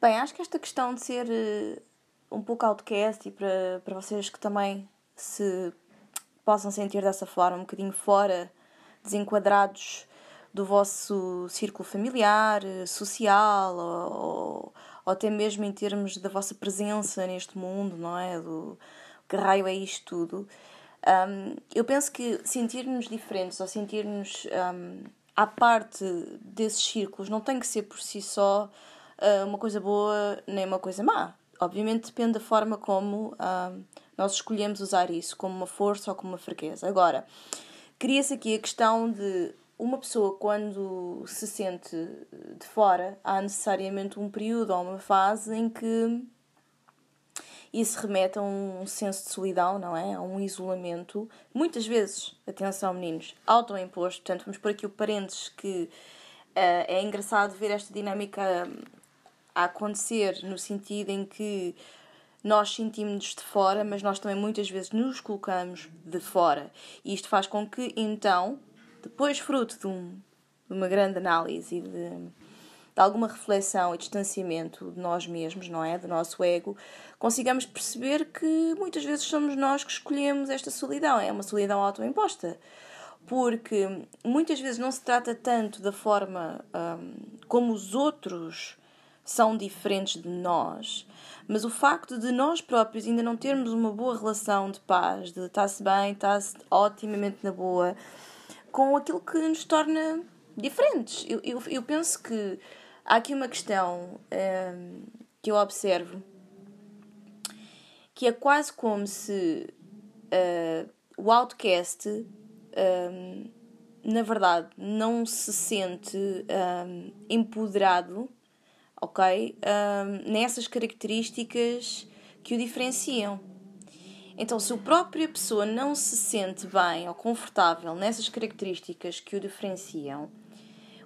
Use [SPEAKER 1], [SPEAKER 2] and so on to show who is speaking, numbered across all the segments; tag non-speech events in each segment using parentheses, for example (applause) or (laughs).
[SPEAKER 1] Bem, acho que esta questão de ser uh, um pouco outcast e para, para vocês que também se possam sentir dessa forma, um bocadinho fora, desenquadrados do vosso círculo familiar, eh, social, ou, ou até mesmo em termos da vossa presença neste mundo, não é? Do que raio é isto tudo. Um, eu penso que sentir-nos diferentes ou sentir-nos um, à parte desses círculos não tem que ser por si só uma coisa boa nem uma coisa má. Obviamente depende da forma como uh, nós escolhemos usar isso, como uma força ou como uma fraqueza. Agora, cria-se aqui a questão de uma pessoa, quando se sente de fora, há necessariamente um período ou uma fase em que isso remete a um senso de solidão, não é? A um isolamento. Muitas vezes, atenção meninos, autoimposto. Portanto, vamos por aqui o parênteses que uh, é engraçado ver esta dinâmica a acontecer no sentido em que nós sentimos-nos de fora, mas nós também muitas vezes nos colocamos de fora. E isto faz com que, então, depois, fruto de, um, de uma grande análise e de, de, alguma reflexão e distanciamento de nós mesmos, não é? Do nosso ego, consigamos perceber que muitas vezes somos nós que escolhemos esta solidão. É uma solidão autoimposta. Porque muitas vezes não se trata tanto da forma um, como os outros são diferentes de nós, mas o facto de nós próprios ainda não termos uma boa relação de paz, de estar-se bem, estar-se otimamente na boa, com aquilo que nos torna diferentes. Eu, eu, eu penso que há aqui uma questão um, que eu observo que é quase como se uh, o outcast, um, na verdade, não se sente um, empoderado, ok? nessas características que o diferenciam. Então, se a própria pessoa não se sente bem ou confortável nessas características que o diferenciam,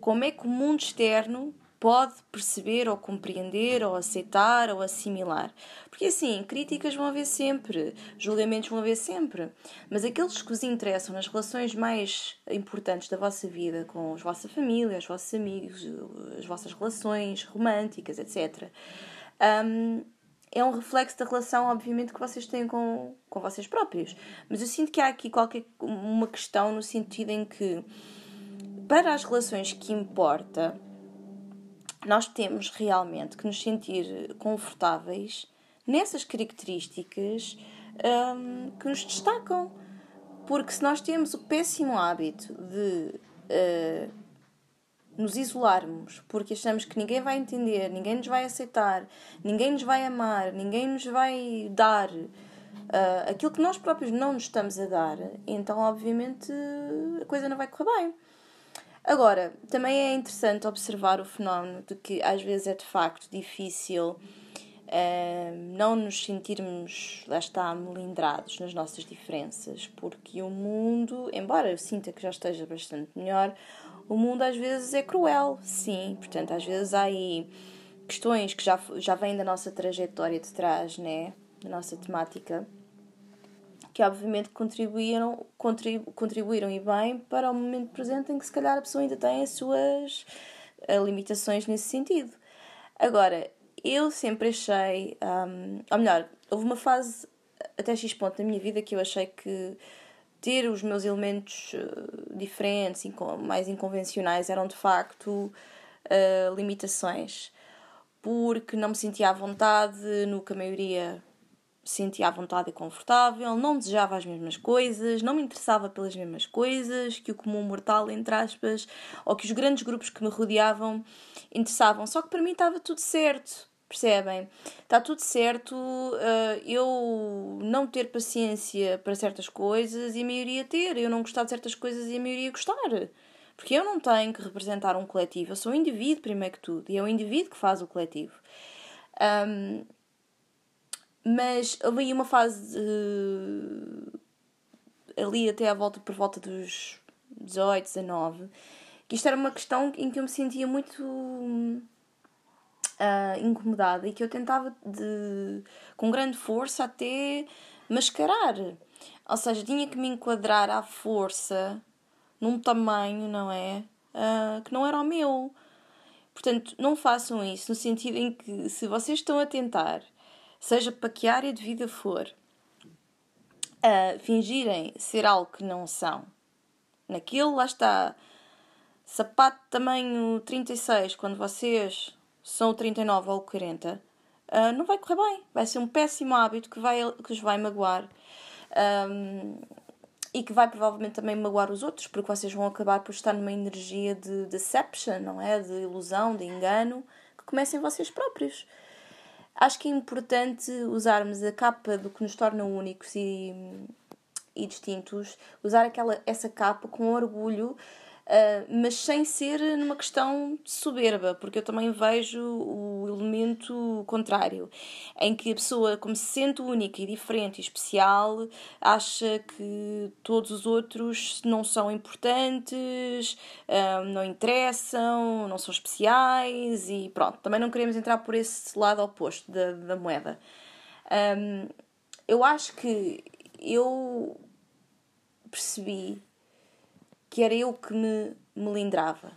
[SPEAKER 1] como é que o mundo externo pode perceber ou compreender ou aceitar ou assimilar? Porque assim, críticas vão haver sempre, julgamentos vão haver sempre, mas aqueles que vos interessam nas relações mais importantes da vossa vida, com a vossa família, os vossos amigos, as vossas relações românticas, etc. Um, é um reflexo da relação, obviamente, que vocês têm com, com vocês próprios. Mas eu sinto que há aqui qualquer uma questão no sentido em que, para as relações que importa, nós temos realmente que nos sentir confortáveis nessas características um, que nos destacam. Porque se nós temos o péssimo hábito de uh, nos isolarmos porque achamos que ninguém vai entender, ninguém nos vai aceitar, ninguém nos vai amar, ninguém nos vai dar uh, aquilo que nós próprios não nos estamos a dar, então obviamente a coisa não vai correr bem. Agora, também é interessante observar o fenómeno de que às vezes é de facto difícil uh, não nos sentirmos, lá está, melindrados nas nossas diferenças, porque o mundo, embora eu sinta que já esteja bastante melhor, o mundo às vezes é cruel, sim. Portanto, às vezes há aí questões que já, já vêm da nossa trajetória de trás, né? Da nossa temática, que obviamente contribuíram, contribu, contribuíram e bem para o momento presente em que se calhar a pessoa ainda tem as suas uh, limitações nesse sentido. Agora, eu sempre achei, um, ou melhor, houve uma fase até X ponto da minha vida que eu achei que ter os meus elementos uh, diferentes, mais inconvencionais, eram de facto uh, limitações, porque não me sentia à vontade no que a maioria sentia à vontade e confortável, não desejava as mesmas coisas, não me interessava pelas mesmas coisas que o comum mortal, entre aspas, ou que os grandes grupos que me rodeavam interessavam. Só que para mim estava tudo certo. Percebem? Está tudo certo uh, eu não ter paciência para certas coisas e a maioria ter. Eu não gostar de certas coisas e a maioria gostar. Porque eu não tenho que representar um coletivo. Eu sou um indivíduo, primeiro que tudo. E é o indivíduo que faz o coletivo. Um, mas houve uma fase uh, ali até à volta, por volta dos 18, 19, que isto era uma questão em que eu me sentia muito uh, incomodada e que eu tentava de, com grande força até mascarar. Ou seja, tinha que me enquadrar à força num tamanho, não é? Uh, que não era o meu. Portanto, não façam isso no sentido em que, se vocês estão a tentar, seja para que área de vida for, fingirem ser algo que não são, naquilo lá está, sapato tamanho 36, quando vocês são o 39 ou o 40, uh, não vai correr bem. Vai ser um péssimo hábito que, vai, que os vai magoar. Um, e que vai provavelmente também magoar os outros, porque vocês vão acabar por estar numa energia de deception, não é? De ilusão, de engano, que comecem vocês próprios. Acho que é importante usarmos a capa do que nos torna únicos e, e distintos, usar aquela, essa capa com orgulho Uh, mas sem ser numa questão soberba, porque eu também vejo o elemento contrário, em que a pessoa, como se sente única e diferente e especial, acha que todos os outros não são importantes, uh, não interessam, não são especiais e pronto. Também não queremos entrar por esse lado oposto da, da moeda. Um, eu acho que eu percebi que era eu que me melindrava.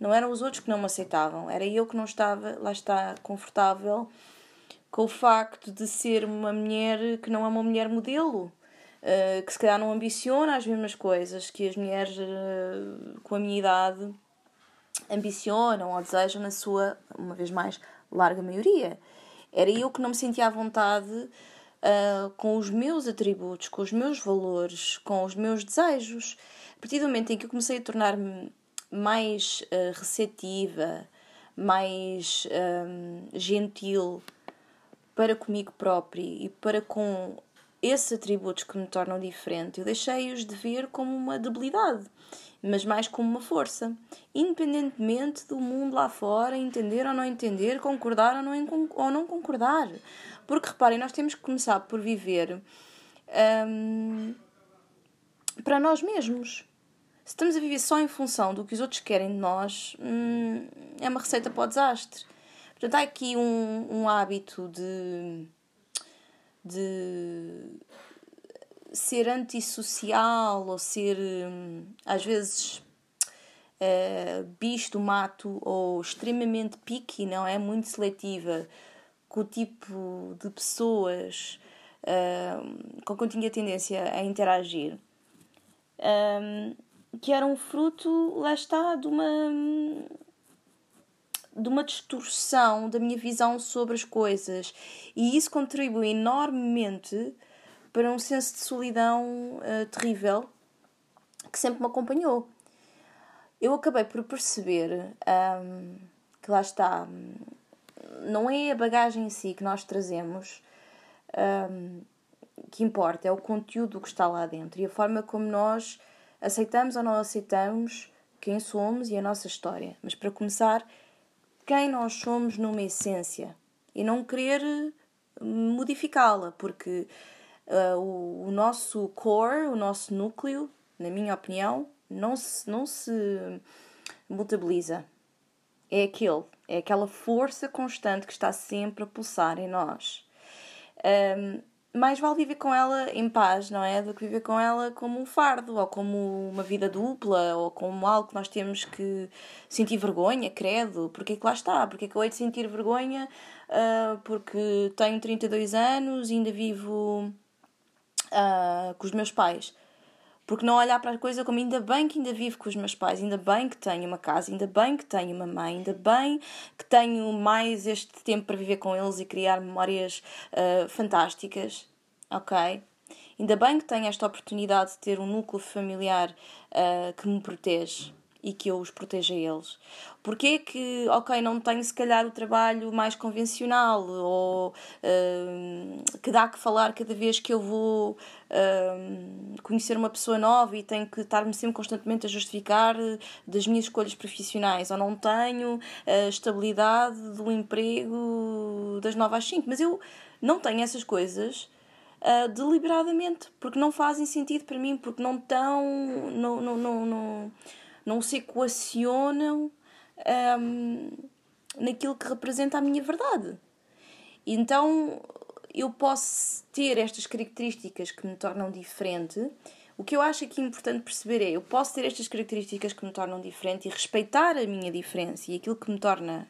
[SPEAKER 1] Não eram os outros que não me aceitavam, era eu que não estava, lá está, confortável com o facto de ser uma mulher que não é uma mulher modelo, uh, que se calhar não ambiciona as mesmas coisas que as mulheres uh, com a minha idade ambicionam ou desejam na sua, uma vez mais, larga maioria. Era eu que não me sentia à vontade uh, com os meus atributos, com os meus valores, com os meus desejos partir do momento em que eu comecei a tornar-me mais uh, receptiva, mais um, gentil para comigo própria e para com esses atributos que me tornam diferente, eu deixei-os de ver como uma debilidade, mas mais como uma força, independentemente do mundo lá fora entender ou não entender, concordar ou não, ou não concordar. Porque reparem, nós temos que começar por viver um, para nós mesmos. Se estamos a viver só em função do que os outros querem de nós, hum, é uma receita para o desastre. Portanto, há aqui um, um hábito de, de ser antissocial ou ser, hum, às vezes, uh, bicho do mato ou extremamente picky, não é? Muito seletiva com o tipo de pessoas uh, com quem tinha tendência a interagir. Um, que era um fruto, lá está, de uma de uma distorção da minha visão sobre as coisas e isso contribui enormemente para um senso de solidão uh, terrível que sempre me acompanhou. Eu acabei por perceber um, que lá está, não é a bagagem em si que nós trazemos um, que importa, é o conteúdo que está lá dentro e a forma como nós Aceitamos ou não aceitamos quem somos e a nossa história, mas para começar, quem nós somos numa essência e não querer eh, modificá-la, porque uh, o, o, nosso core, o nosso núcleo, na minha opinião, não se, não se mutabiliza. É aquele, é aquela força constante que está sempre a pulsar em nós. Um, mais vale viver com ela em paz, não é? Do que viver com ela como um fardo, ou como uma vida dupla, ou como algo que nós temos que sentir vergonha, credo. Porque é que lá está? Porque é que eu hei de sentir vergonha? Uh, porque tenho 32 anos e ainda vivo uh, com os meus pais. Porque não olhar para a coisa como ainda bem que ainda vivo com os meus pais, ainda bem que tenho uma casa, ainda bem que tenho uma mãe, ainda bem que tenho mais este tempo para viver com eles e criar memórias uh, fantásticas, ok? Ainda bem que tenho esta oportunidade de ter um núcleo familiar uh, que me protege e que eu os proteja eles. Porquê que, ok, não tenho se calhar o trabalho mais convencional ou uh, que dá que falar cada vez que eu vou uh, conhecer uma pessoa nova e tenho que estar-me sempre constantemente a justificar das minhas escolhas profissionais ou não tenho a estabilidade do emprego das 9 às 5, mas eu não tenho essas coisas uh, deliberadamente porque não fazem sentido para mim, porque não estão. não, não, não, não não se equacionam um, naquilo que representa a minha verdade. Então eu posso ter estas características que me tornam diferente, O que eu acho aqui importante perceber é: eu posso ter estas características que me tornam diferente e respeitar a minha diferença e aquilo que me torna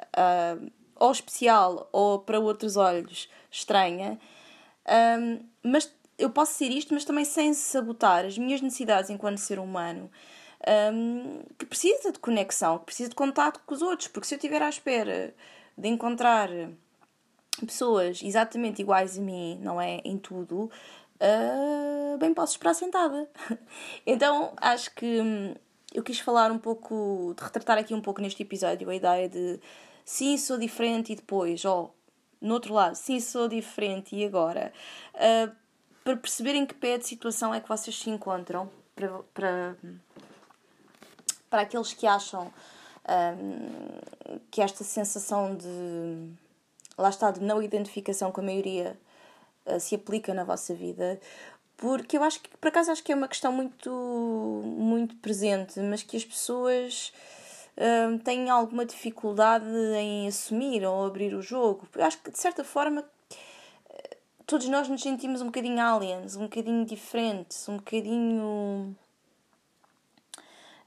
[SPEAKER 1] uh, ou especial ou para outros olhos estranha, um, mas eu posso ser isto, mas também sem sabotar as minhas necessidades enquanto ser humano. Um, que precisa de conexão, que precisa de contato com os outros, porque se eu estiver à espera de encontrar pessoas exatamente iguais a mim, não é? Em tudo, uh, bem posso esperar sentada. (laughs) então acho que hum, eu quis falar um pouco, de retratar aqui um pouco neste episódio a ideia de sim, sou diferente e depois, oh, no outro lado, sim, sou diferente e agora. Uh, para perceberem que pé de situação é que vocês se encontram, para, para, para aqueles que acham um, que esta sensação de lá está, de não identificação com a maioria uh, se aplica na vossa vida. Porque eu acho que, por acaso, acho que é uma questão muito, muito presente, mas que as pessoas uh, têm alguma dificuldade em assumir ou abrir o jogo. Eu acho que, de certa forma, todos nós nos sentimos um bocadinho aliens, um bocadinho diferentes, um bocadinho.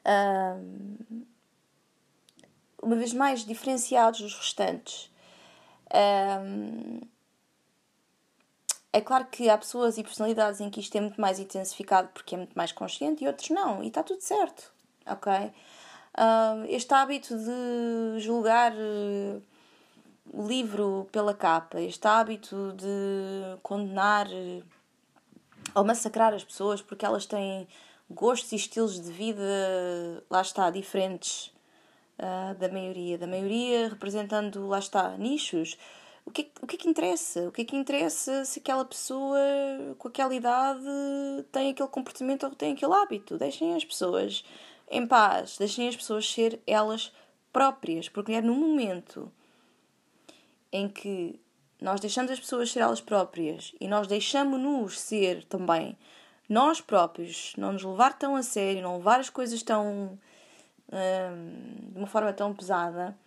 [SPEAKER 1] Uh, uma vez mais diferenciados dos restantes. Um, é claro que há pessoas e personalidades em que isto é muito mais intensificado porque é muito mais consciente e outros não, e está tudo certo, ok? Um, este hábito de julgar uh, o livro pela capa, este hábito de condenar uh, ou massacrar as pessoas porque elas têm gostos e estilos de vida, lá está, diferentes uh, da maioria. Da maioria representando, lá está, nichos. O que, é, o que é que interessa? O que é que interessa se aquela pessoa com aquela idade tem aquele comportamento ou tem aquele hábito? Deixem as pessoas em paz, deixem as pessoas ser elas próprias, porque é no momento em que nós deixamos as pessoas ser elas próprias e nós deixamos-nos ser também nós próprios, não nos levar tão a sério, não levar as coisas tão de uma forma tão pesada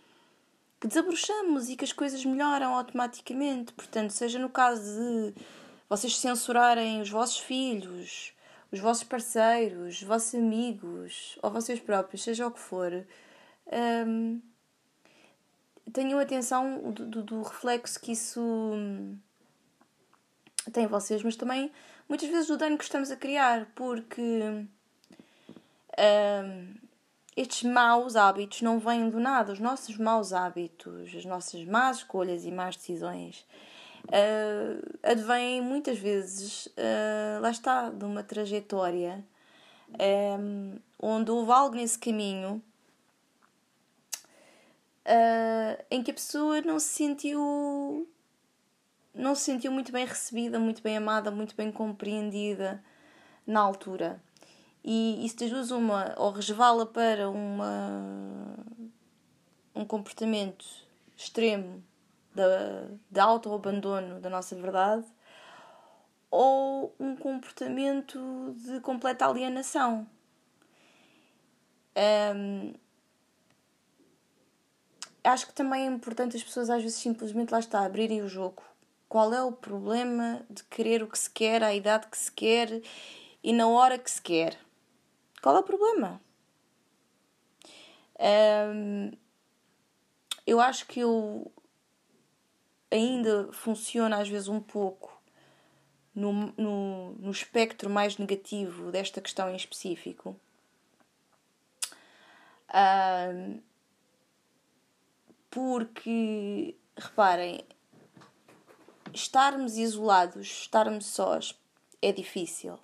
[SPEAKER 1] que desabrochamos e que as coisas melhoram automaticamente. Portanto, seja no caso de vocês censurarem os vossos filhos, os vossos parceiros, os vossos amigos ou vocês próprios, seja o que for, um, tenham atenção do, do, do, reflexo que isso tem em vocês, mas também muitas vezes do dano que estamos a criar, porque. Um, estes maus hábitos não vêm do nada. Os nossos maus hábitos, as nossas más escolhas e más decisões uh, advêm muitas vezes, uh, lá está, de uma trajetória um, onde houve algo nesse caminho uh, em que a pessoa não se sentiu não se sentiu muito bem recebida, muito bem amada, muito bem compreendida na altura e isso duas uma ou resvala para uma um comportamento extremo de, de auto-abandono da nossa verdade ou um comportamento de completa alienação. Um, acho que também é importante as pessoas às vezes simplesmente lá está, abrirem o jogo. Qual é o problema de querer o que se quer, à idade que se quer e na hora que se quer? Qual é o problema? Eu acho que eu ainda funciona às vezes um pouco no, no, no espectro mais negativo desta questão em específico. Porque, reparem, estarmos isolados, estarmos sós, é difícil.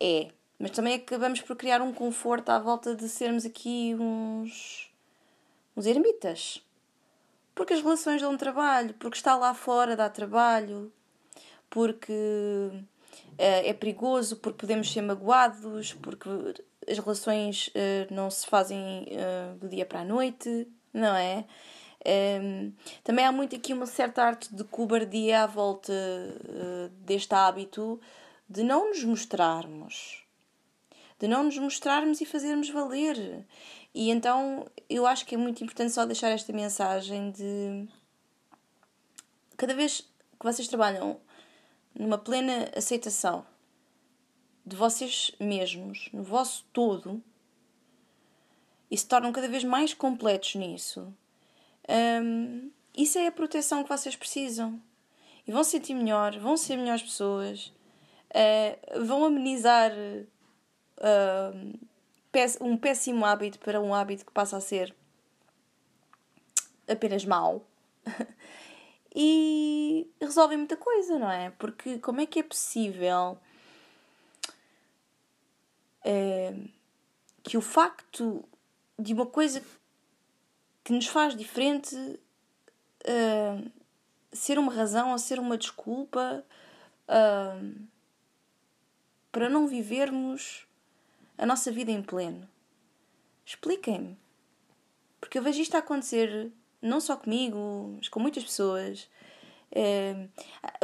[SPEAKER 1] É. Mas também acabamos por criar um conforto à volta de sermos aqui uns, uns ermitas. Porque as relações dão trabalho, porque está lá fora dá trabalho, porque é, é perigoso, porque podemos ser magoados, porque as relações uh, não se fazem uh, do dia para a noite, não é? Um, ehm, também há muito aqui uma certa arte de cobardia à volta uh, deste hábito de não nos mostrarmos de não nos mostrarmos e fazermos valer. E então eu acho que é muito importante só deixar esta mensagem de cada vez que vocês trabalham numa plena aceitação de vocês mesmos, no vosso todo, e se tornam cada vez mais completos nisso, um, isso é a proteção que vocês precisam. E vão sentir melhor, vão ser melhores pessoas, uh, vão amenizar uh, um péssimo hábito para um hábito que passa a ser apenas mau. (laughs) e resolvem muita coisa, não é? Porque como é que é possível uh, que o facto de uma coisa que nos faz diferente uh, ser uma razão ou ser uma desculpa uh, para não vivermos a nossa vida em pleno. Expliquem-me. Porque eu vejo isto a acontecer não só comigo, mas com muitas pessoas. É,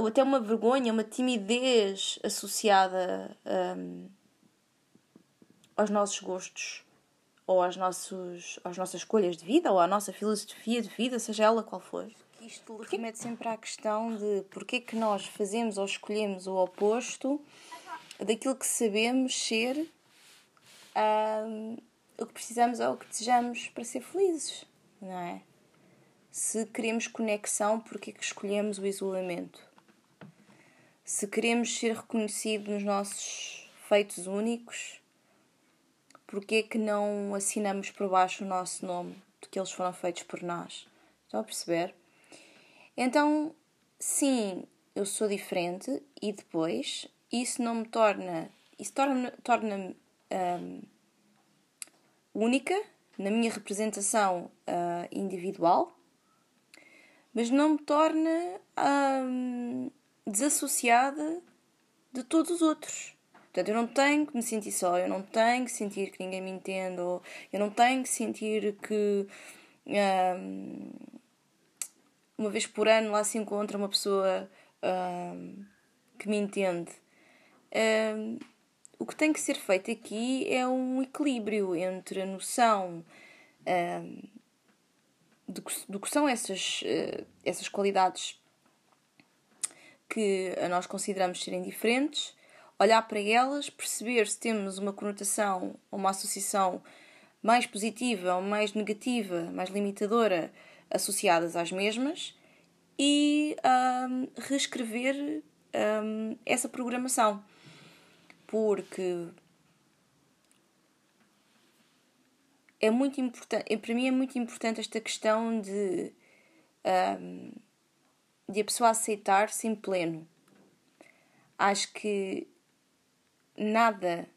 [SPEAKER 1] até uma vergonha, uma timidez associada um, aos nossos gostos ou às, nossos, às nossas escolhas de vida ou à nossa filosofia de vida, seja ela qual for. Isto remete sempre à questão de porquê que nós fazemos ou escolhemos o oposto daquilo que sabemos ser um, o que precisamos ou o que desejamos para ser felizes, não é? Se queremos conexão, porquê que escolhemos o isolamento? Se queremos ser reconhecidos nos nossos feitos únicos, porque é que não assinamos por baixo o nosso nome de que eles foram feitos por nós? Estão a perceber? Então, sim, eu sou diferente e depois isso não me torna. Isso torna-me torna um, única na minha representação uh, individual, mas não me torna um, desassociada de todos os outros. Portanto, eu não tenho que me sentir só, eu não tenho que sentir que ninguém me entende, ou eu não tenho que sentir que um, uma vez por ano lá se encontra uma pessoa um, que me entende. Um, o que tem que ser feito aqui é um equilíbrio entre a noção do, que, do que são essas, uh, essas qualidades que nós consideramos serem diferentes olhar para elas, perceber se temos uma conotação ou uma associação mais positiva ou mais negativa, mais limitadora associadas às mesmas e um, reescrever um, essa programação. Porque é muito importante, para mim é muito importante esta questão de, um, de a pessoa aceitar-se em pleno. Acho que nada,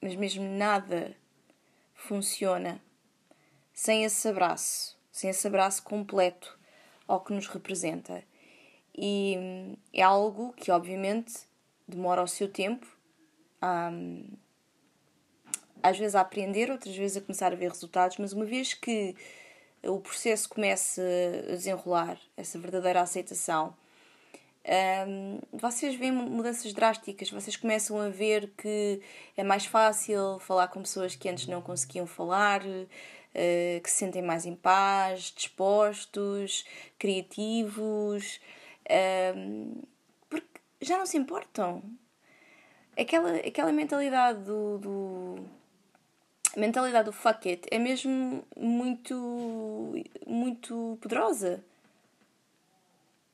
[SPEAKER 1] mas mesmo nada, funciona sem esse abraço, sem esse abraço completo ao que nos representa. E hum, é algo que, obviamente, demora o seu tempo, um, às vezes a aprender, outras vezes a começar a ver resultados, mas uma vez que o processo começa a desenrolar, essa verdadeira aceitação, um, vocês veem mudanças drásticas, vocês começam a ver que é mais fácil falar com pessoas que antes não conseguiam falar, uh, que se sentem mais em paz, dispostos, criativos, um, porque já não se importam. Aquela, aquela mentalidade do, do a mentalidade do fuck it é mesmo muito, muito poderosa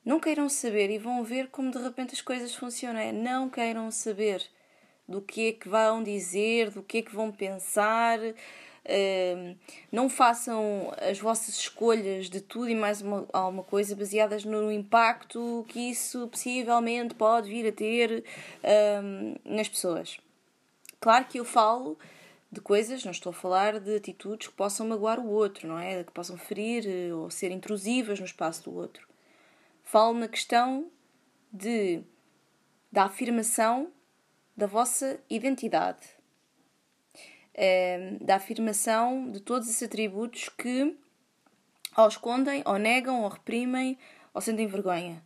[SPEAKER 1] não queiram saber e vão ver como de repente as coisas funcionam. É, não queiram saber do que é que vão dizer, do que é que vão pensar. Uh, não façam as vossas escolhas de tudo e mais uma, alguma coisa baseadas no impacto que isso possivelmente pode vir a ter uh, nas pessoas. Claro que eu falo de coisas, não estou a falar de atitudes que possam magoar o outro, não é? Que possam ferir eh, ou ser intrusivas no espaço do outro. Falo na questão de, da afirmação da vossa identidade, é, da afirmação de todos esses atributos que ou escondem, ou negam, ou reprimem, ou sentem vergonha.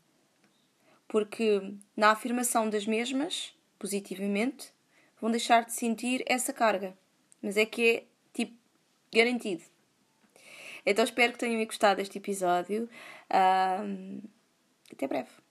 [SPEAKER 1] Porque na afirmação das mesmas, positivamente, vão deixar de sentir essa carga. Mas é que é, tipo, garantido. Então espero que tenham gostado deste episódio. Um, até breve.